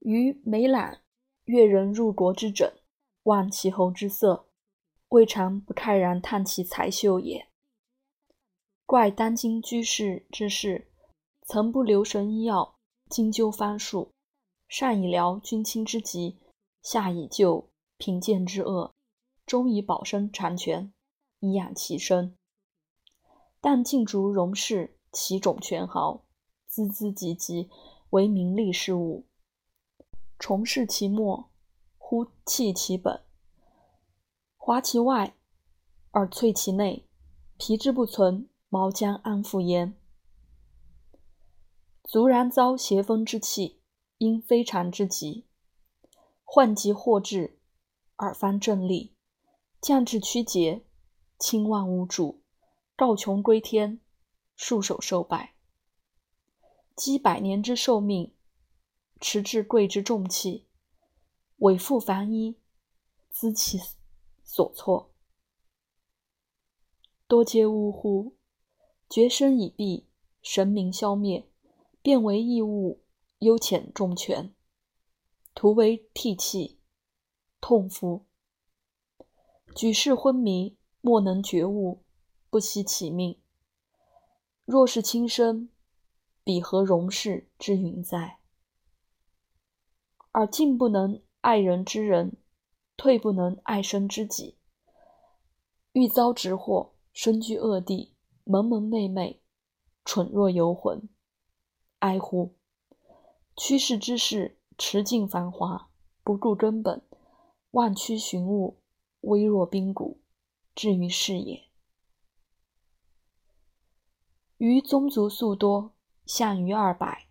于美览越人入国之整，望其侯之色，未尝不慨然叹其才秀也。怪当今居士之士，曾不留神医药，精究方术，上以疗君亲之疾，下以救贫贱之恶，终以保身长全，以养其身。但尽逐荣氏，其种权豪，孜孜汲汲，为名利事务。重视其末，忽弃其本；华其外，而摧其内。皮之不存，毛将安复焉？卒然遭邪风之气，因非常之急，患疾祸至，尔方正立，降至屈节，亲望无主，告穷归天，束手受败，积百年之寿命。持至贵之重器，委复凡衣，资其所措，多皆呜呼！绝身已毕，神明消灭，变为异物，幽浅重权，徒为涕泣，痛夫！举世昏迷，莫能觉悟，不惜其命。若是轻生，彼何容世之云哉？而进不能爱人之人，退不能爱身之己。欲遭直祸，身居恶地，蒙蒙昧昧，蠢若游魂。哀乎！趋世之势，持尽繁华，不顾根本，万躯寻物，微若冰谷，至于是也。余宗族素多，项余二百，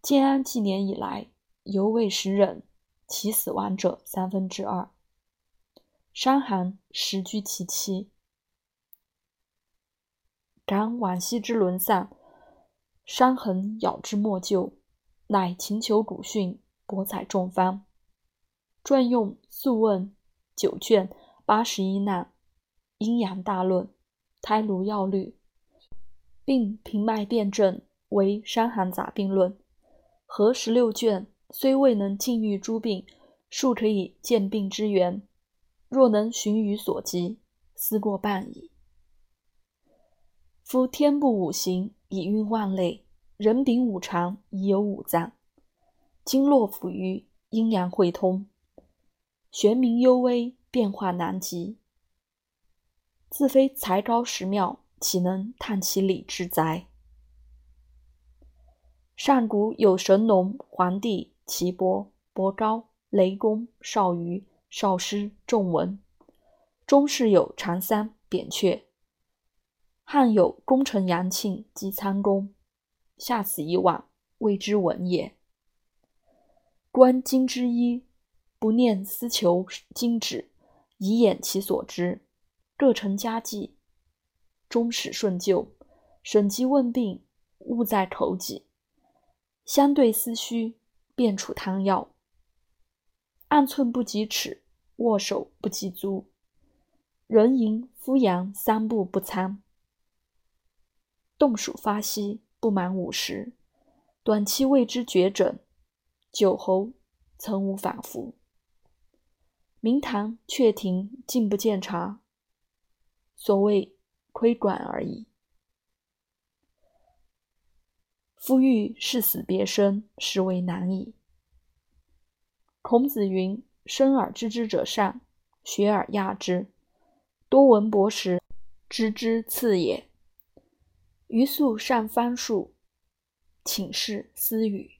建安纪年以来。犹未时忍，其死亡者三分之二。伤寒时居其七。感往昔之沦丧，伤痕咬之莫救，乃勤求古训，博采众方，撰用《素问》九卷八十一难、阴阳大论、胎颅要律，并平脉辨证为《伤寒杂病论》，合十六卷。虽未能尽愈诸病，庶可以见病之源。若能循于所及，思过半矣。夫天不五行以运万类，人禀五常以有五脏，经络抚于阴阳会通，玄冥幽微，变化难及。自非才高识妙，岂能探其理之哉？上古有神农、黄帝。岐伯、伯高、雷公、少虞、少师、仲文；中世有长三、扁鹊；汉有功臣杨庆及参公。下此以往，谓之文也。观今之一，不念思求经旨，以掩其所知，各成家计，终始顺救。审疾问病，务在口己，相对思虚。便处汤药，按寸不及尺，握手不及足，人迎夫阳三步不参。冻暑发息不满五十，短期谓之绝诊，酒喉曾无反复。明堂却庭竟不见察，所谓窥管而已。夫欲视死别生，实为难矣。孔子云：“生而知之者善，学而亚之。多闻博识，知之次也。”余素善方术，请示私语。